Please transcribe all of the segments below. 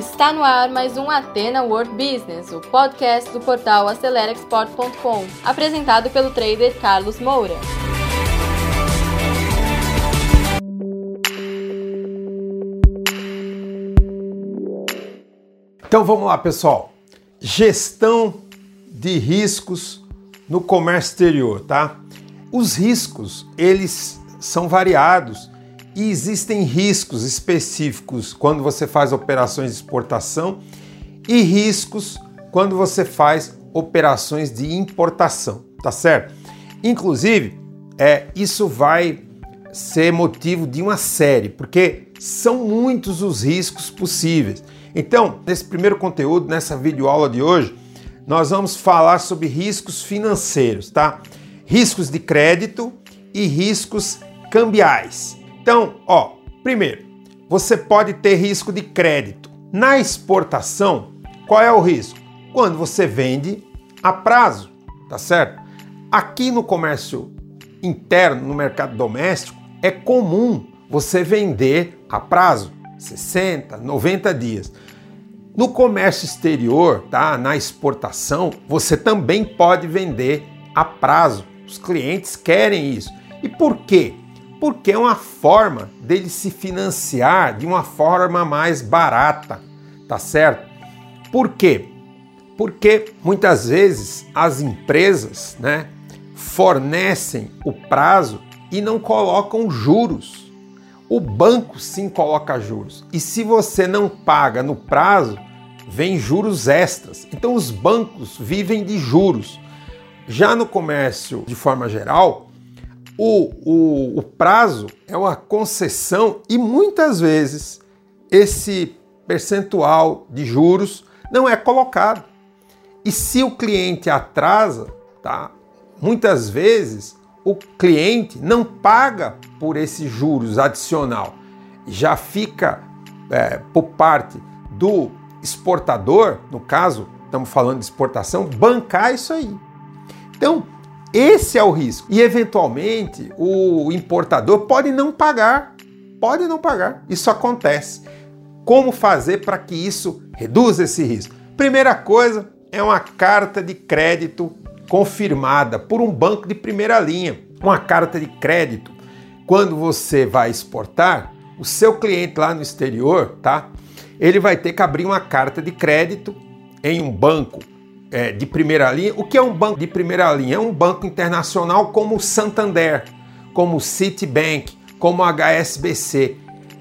Está no ar mais um Atena World Business, o podcast do portal AceleraExport.com, apresentado pelo trader Carlos Moura. Então vamos lá, pessoal. Gestão de riscos no comércio exterior, tá? Os riscos, eles são variados e existem riscos específicos quando você faz operações de exportação e riscos quando você faz operações de importação, tá certo? Inclusive, é, isso vai ser motivo de uma série, porque são muitos os riscos possíveis. Então, nesse primeiro conteúdo, nessa videoaula de hoje, nós vamos falar sobre riscos financeiros, tá? Riscos de crédito e riscos cambiais. Então, ó, primeiro, você pode ter risco de crédito. Na exportação, qual é o risco? Quando você vende a prazo, tá certo? Aqui no comércio interno, no mercado doméstico, é comum você vender a prazo, 60, 90 dias. No comércio exterior, tá? Na exportação, você também pode vender a prazo. Os clientes querem isso. E por quê? Porque é uma forma dele se financiar de uma forma mais barata, tá certo? Por quê? Porque muitas vezes as empresas, né, fornecem o prazo e não colocam juros. O banco sim coloca juros. E se você não paga no prazo, vem juros extras. Então os bancos vivem de juros. Já no comércio, de forma geral, o, o, o prazo é uma concessão e muitas vezes esse percentual de juros não é colocado. E se o cliente atrasa, tá? Muitas vezes o cliente não paga por esses juros adicional, já fica é, por parte do exportador, no caso, estamos falando de exportação, bancar isso aí. Então, esse é o risco. E eventualmente o importador pode não pagar, pode não pagar. Isso acontece. Como fazer para que isso reduza esse risco? Primeira coisa é uma carta de crédito confirmada por um banco de primeira linha. Uma carta de crédito, quando você vai exportar, o seu cliente lá no exterior, tá? Ele vai ter que abrir uma carta de crédito em um banco é, de primeira linha. O que é um banco de primeira linha? É um banco internacional como o Santander, como o Citibank, como o HSBC.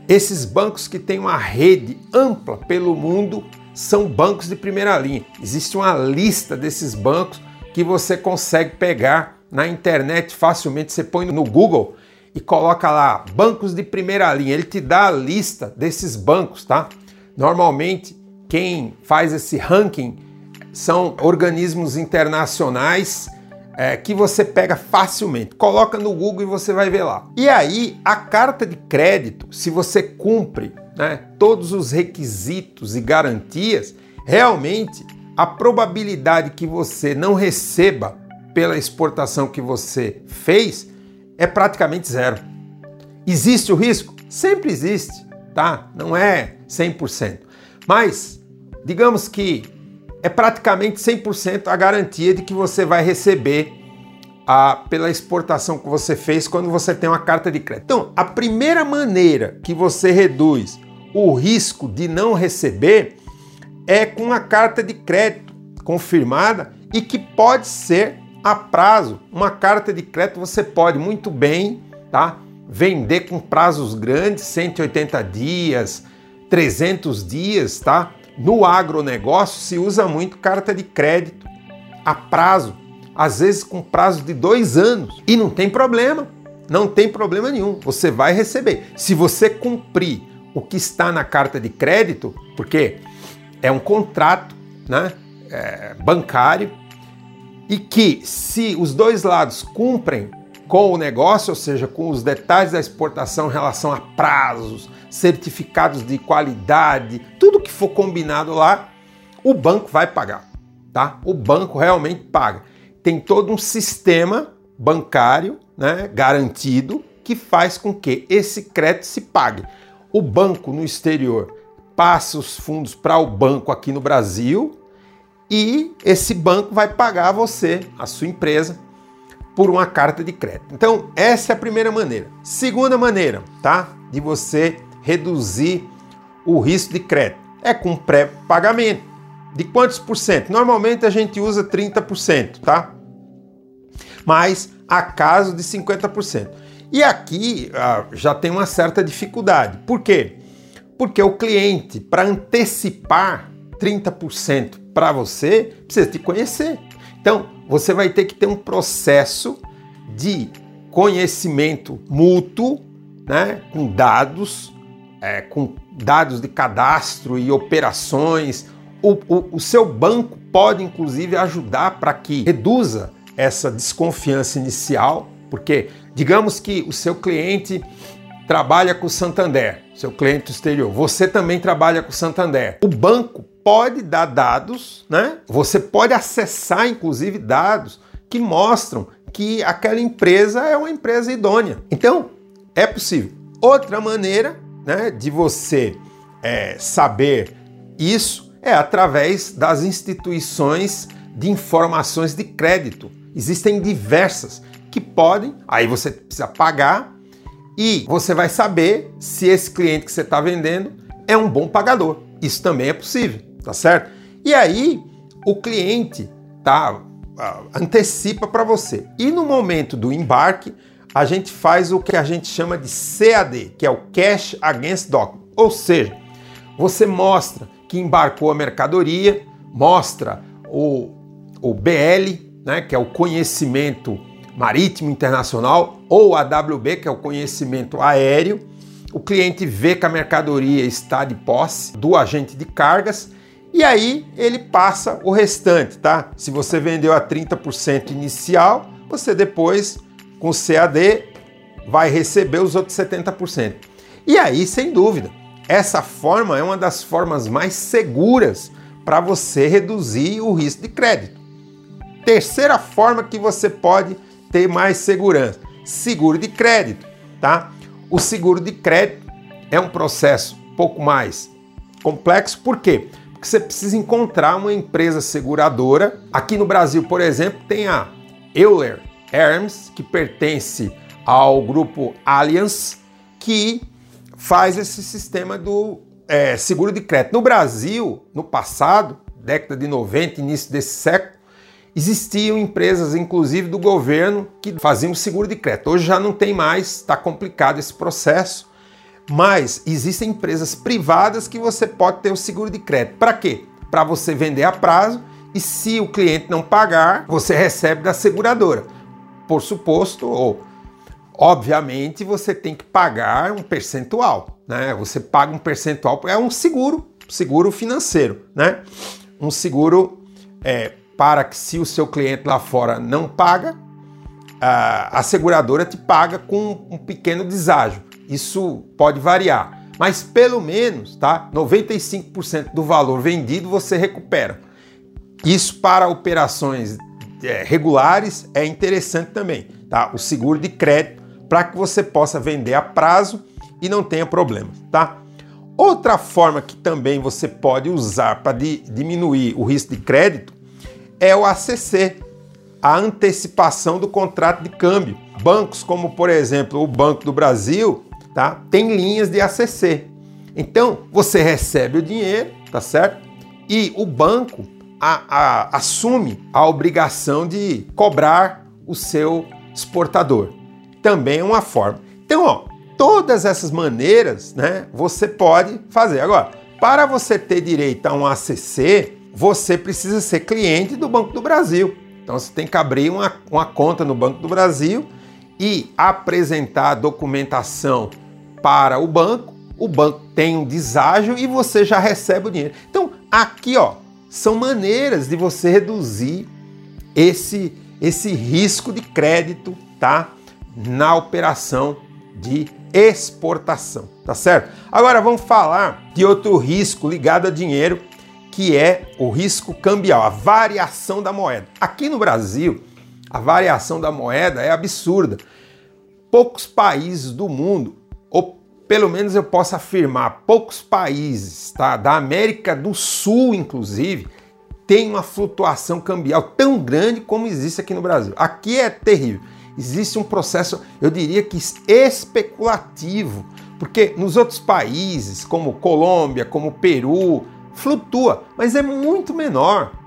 Esses bancos que têm uma rede ampla pelo mundo são bancos de primeira linha. Existe uma lista desses bancos que você consegue pegar na internet facilmente. Você põe no Google e coloca lá bancos de primeira linha. Ele te dá a lista desses bancos, tá? Normalmente quem faz esse ranking são organismos internacionais é, que você pega facilmente. Coloca no Google e você vai ver lá. E aí, a carta de crédito, se você cumpre né, todos os requisitos e garantias, realmente a probabilidade que você não receba pela exportação que você fez é praticamente zero. Existe o risco? Sempre existe, tá? Não é 100%. Mas, digamos que é praticamente 100% a garantia de que você vai receber a, pela exportação que você fez quando você tem uma carta de crédito. Então, a primeira maneira que você reduz o risco de não receber é com uma carta de crédito confirmada e que pode ser a prazo. Uma carta de crédito você pode muito bem, tá? Vender com prazos grandes, 180 dias, 300 dias, tá? No agronegócio se usa muito carta de crédito a prazo, às vezes com prazo de dois anos, e não tem problema, não tem problema nenhum, você vai receber. Se você cumprir o que está na carta de crédito, porque é um contrato né, é, bancário, e que se os dois lados cumprem com o negócio, ou seja, com os detalhes da exportação em relação a prazos, certificados de qualidade, tudo que for combinado lá, o banco vai pagar, tá? O banco realmente paga. Tem todo um sistema bancário, né, garantido que faz com que esse crédito se pague. O banco no exterior passa os fundos para o banco aqui no Brasil e esse banco vai pagar você, a sua empresa, por uma carta de crédito. Então, essa é a primeira maneira. Segunda maneira, tá? De você reduzir o risco de crédito é com pré-pagamento. De quantos por cento? Normalmente a gente usa 30%, tá? Mas há casos de 50%. E aqui ah, já tem uma certa dificuldade. Por quê? Porque o cliente, para antecipar 30% para você, precisa te conhecer. Então, você vai ter que ter um processo de conhecimento mútuo, né, com dados, é, com dados de cadastro e operações. O, o, o seu banco pode, inclusive, ajudar para que reduza essa desconfiança inicial, porque digamos que o seu cliente trabalha com o Santander, seu cliente exterior, você também trabalha com o Santander. O banco pode dar dados, né? Você pode acessar, inclusive, dados que mostram que aquela empresa é uma empresa idônea. Então, é possível. Outra maneira né, de você é, saber isso é através das instituições de informações de crédito. Existem diversas que podem, aí você precisa pagar e você vai saber se esse cliente que você está vendendo é um bom pagador. Isso também é possível, tá certo? E aí o cliente tá antecipa para você. E no momento do embarque, a gente faz o que a gente chama de CAD, que é o Cash Against Document. Ou seja, você mostra que embarcou a mercadoria, mostra o, o BL, né, que é o conhecimento marítimo internacional, ou a WB, que é o conhecimento aéreo. O cliente vê que a mercadoria está de posse do agente de cargas e aí ele passa o restante, tá? Se você vendeu a 30% inicial, você depois com CAD vai receber os outros 70%. E aí, sem dúvida, essa forma é uma das formas mais seguras para você reduzir o risco de crédito. Terceira forma que você pode ter mais segurança, seguro de crédito, tá? O seguro de crédito é um processo pouco mais complexo, por quê? Porque você precisa encontrar uma empresa seguradora. Aqui no Brasil, por exemplo, tem a Euler Hermes, que pertence ao grupo Allianz, que faz esse sistema do é, seguro de crédito. No Brasil, no passado, década de 90, início desse século, existiam empresas, inclusive do governo, que faziam seguro de crédito. Hoje já não tem mais, está complicado esse processo, mas existem empresas privadas que você pode ter o seguro de crédito. Para quê? Para você vender a prazo e se o cliente não pagar, você recebe da seguradora por suposto, ou obviamente você tem que pagar um percentual, né? Você paga um percentual, é um seguro, seguro financeiro, né? Um seguro é, para que se o seu cliente lá fora não paga, a, a seguradora te paga com um pequeno deságio. Isso pode variar, mas pelo menos, tá? 95% do valor vendido você recupera. Isso para operações é, regulares é interessante também, tá? O seguro de crédito para que você possa vender a prazo e não tenha problemas, tá? Outra forma que também você pode usar para diminuir o risco de crédito é o ACC, a antecipação do contrato de câmbio. Bancos como, por exemplo, o Banco do Brasil, tá? Tem linhas de ACC. Então, você recebe o dinheiro, tá certo? E o banco a, a, assume a obrigação de cobrar o seu exportador. Também é uma forma. Então, ó, todas essas maneiras, né, você pode fazer. Agora, para você ter direito a um ACC, você precisa ser cliente do Banco do Brasil. Então, você tem que abrir uma, uma conta no Banco do Brasil e apresentar documentação para o banco. O banco tem um deságio e você já recebe o dinheiro. Então, aqui, ó, são maneiras de você reduzir esse, esse risco de crédito, tá? Na operação de exportação, tá certo? Agora vamos falar de outro risco ligado a dinheiro, que é o risco cambial, a variação da moeda. Aqui no Brasil, a variação da moeda é absurda. Poucos países do mundo pelo menos eu posso afirmar, poucos países, tá, da América do Sul, inclusive, tem uma flutuação cambial tão grande como existe aqui no Brasil. Aqui é terrível. Existe um processo, eu diria que especulativo, porque nos outros países, como Colômbia, como Peru, flutua, mas é muito menor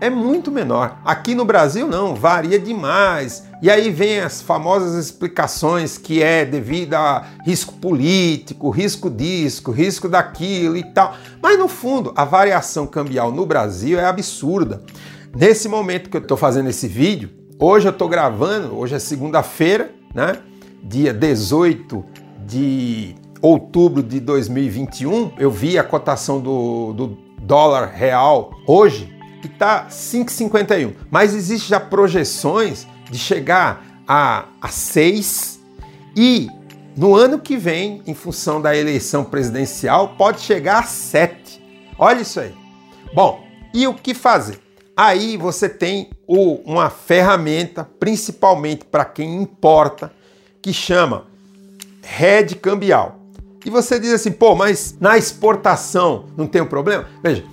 é muito menor. Aqui no Brasil não, varia demais. E aí vem as famosas explicações que é devido a risco político, risco disso, risco daquilo e tal. Mas no fundo, a variação cambial no Brasil é absurda. Nesse momento que eu estou fazendo esse vídeo, hoje eu estou gravando, hoje é segunda-feira, né? Dia 18 de outubro de 2021, eu vi a cotação do, do dólar real hoje e está 5,51. Mas existe já projeções de chegar a, a 6 e no ano que vem, em função da eleição presidencial, pode chegar a 7. Olha isso aí. Bom, e o que fazer? Aí você tem o, uma ferramenta, principalmente para quem importa, que chama rede cambial. E você diz assim, pô, mas na exportação não tem um problema? Veja,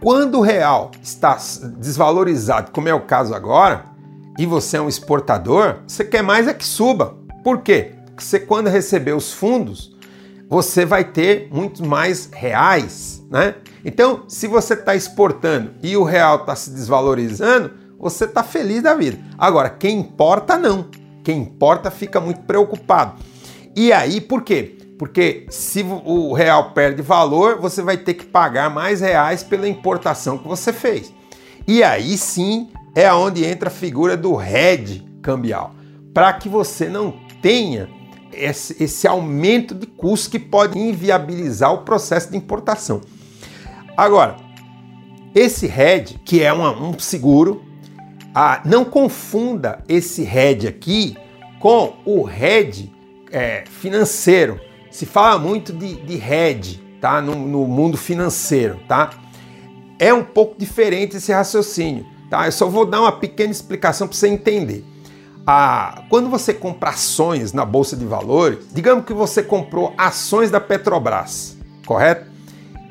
quando o real está desvalorizado, como é o caso agora, e você é um exportador, você quer mais é que suba. Por quê? Porque você, quando receber os fundos, você vai ter muito mais reais, né? Então, se você está exportando e o real está se desvalorizando, você está feliz da vida. Agora, quem importa, não. Quem importa fica muito preocupado. E aí, por quê? Porque se o real perde valor, você vai ter que pagar mais reais pela importação que você fez. E aí sim é onde entra a figura do hedge cambial, para que você não tenha esse, esse, aumento de custo que pode inviabilizar o processo de importação. Agora, esse hedge, que é uma, um seguro, ah, não confunda esse hedge aqui com o hedge é, financeiro se fala muito de, de hedge, tá? No, no, mundo financeiro, tá? É um pouco diferente esse raciocínio, tá? Eu só vou dar uma pequena explicação para você entender. Ah, quando você compra ações na bolsa de valores, digamos que você comprou ações da Petrobras, correto?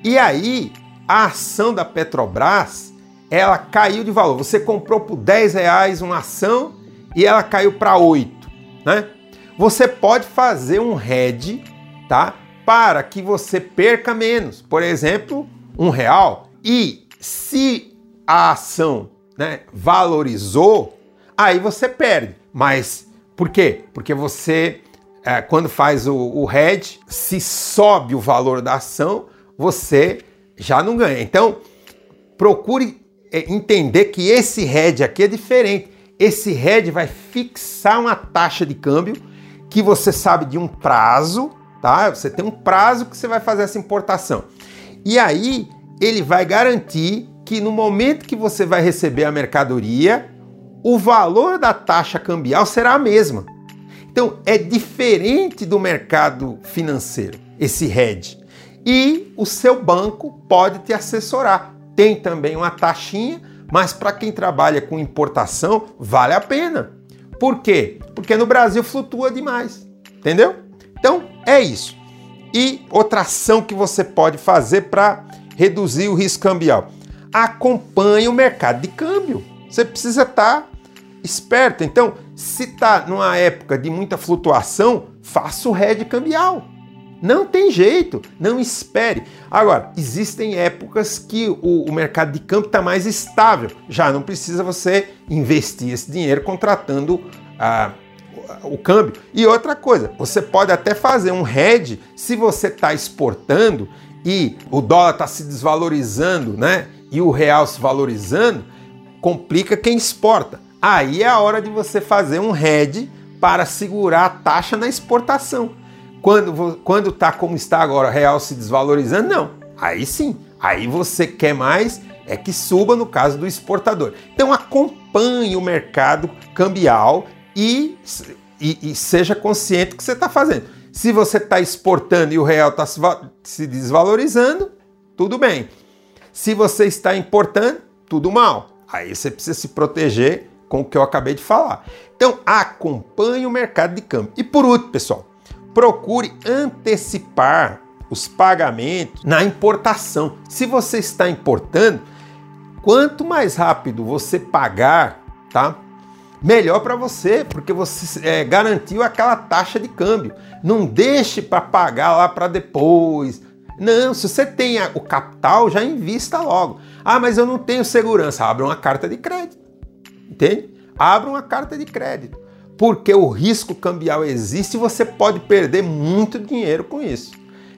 E aí a ação da Petrobras ela caiu de valor. Você comprou por 10 reais uma ação e ela caiu para 8, né? Você pode fazer um hedge tá? Para que você perca menos. Por exemplo, um real. E se a ação né, valorizou, aí você perde. Mas por quê? Porque você, é, quando faz o, o hedge, se sobe o valor da ação, você já não ganha. Então, procure é, entender que esse hedge aqui é diferente. Esse hedge vai fixar uma taxa de câmbio que você sabe de um prazo tá? Você tem um prazo que você vai fazer essa importação. E aí ele vai garantir que no momento que você vai receber a mercadoria, o valor da taxa cambial será a mesma. Então é diferente do mercado financeiro, esse hedge. E o seu banco pode te assessorar. Tem também uma taxinha, mas para quem trabalha com importação, vale a pena. Por quê? Porque no Brasil flutua demais. Entendeu? Então, é isso. E outra ação que você pode fazer para reduzir o risco cambial. Acompanhe o mercado de câmbio. Você precisa estar tá esperto. Então, se está numa época de muita flutuação, faça o hedge cambial. Não tem jeito, não espere. Agora, existem épocas que o, o mercado de câmbio está mais estável. Já não precisa você investir esse dinheiro contratando ah, o câmbio. E outra coisa, você pode até fazer um hedge se você está exportando e o dólar está se desvalorizando, né? E o real se valorizando, complica quem exporta. Aí é a hora de você fazer um hedge para segurar a taxa na exportação. Quando quando tá como está agora, o real se desvalorizando, não. Aí sim, aí você quer mais é que suba no caso do exportador. Então acompanhe o mercado cambial e e, e seja consciente que você está fazendo. Se você está exportando e o real está se, se desvalorizando, tudo bem. Se você está importando, tudo mal. Aí você precisa se proteger com o que eu acabei de falar. Então, acompanhe o mercado de câmbio. E por último, pessoal, procure antecipar os pagamentos na importação. Se você está importando, quanto mais rápido você pagar, tá? Melhor para você, porque você é, garantiu aquela taxa de câmbio. Não deixe para pagar lá para depois. Não, se você tem o capital, já invista logo. Ah, mas eu não tenho segurança. Abra uma carta de crédito. Entende? Abra uma carta de crédito. Porque o risco cambial existe e você pode perder muito dinheiro com isso.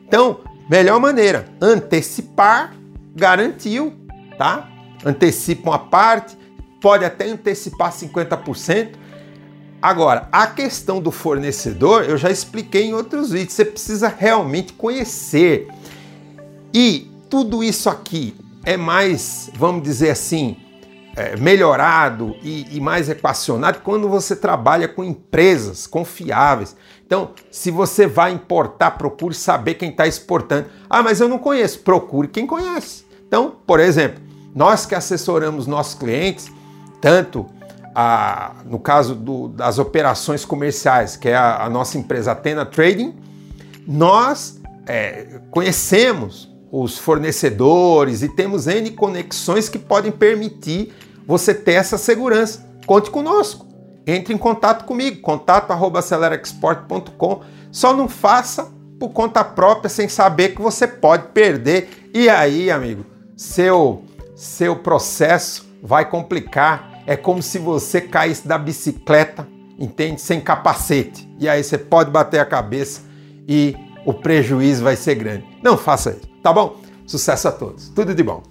Então, melhor maneira, antecipar, garantiu, tá? Antecipa uma parte, pode até antecipar 50%. Agora, a questão do fornecedor, eu já expliquei em outros vídeos, você precisa realmente conhecer. E tudo isso aqui é mais, vamos dizer assim, é, melhorado e, e, mais equacionado quando você trabalha com empresas confiáveis. Então, se você vai importar, procure saber quem está exportando. Ah, mas eu não conheço. Procure quem conhece. Então, por exemplo, nós que assessoramos nossos clientes, tanto a, no caso do, das operações comerciais, que é a, a nossa empresa Atena Trading, nós é, conhecemos os fornecedores e temos N conexões que podem permitir você ter essa segurança. Conte conosco. Entre em contato comigo, contato@acelerexport.com. Só não faça por conta própria sem saber que você pode perder. E aí, amigo, seu seu processo vai complicar. É como se você caísse da bicicleta, entende? Sem capacete. E aí você pode bater a cabeça e o prejuízo vai ser grande. Não faça isso. Tá bom? Sucesso a todos. Tudo de bom.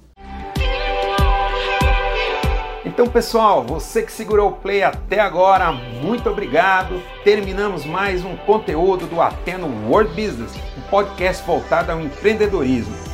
Então, pessoal, você que segurou o play até agora, muito obrigado. Terminamos mais um conteúdo do Ateno World Business, um podcast voltado ao empreendedorismo.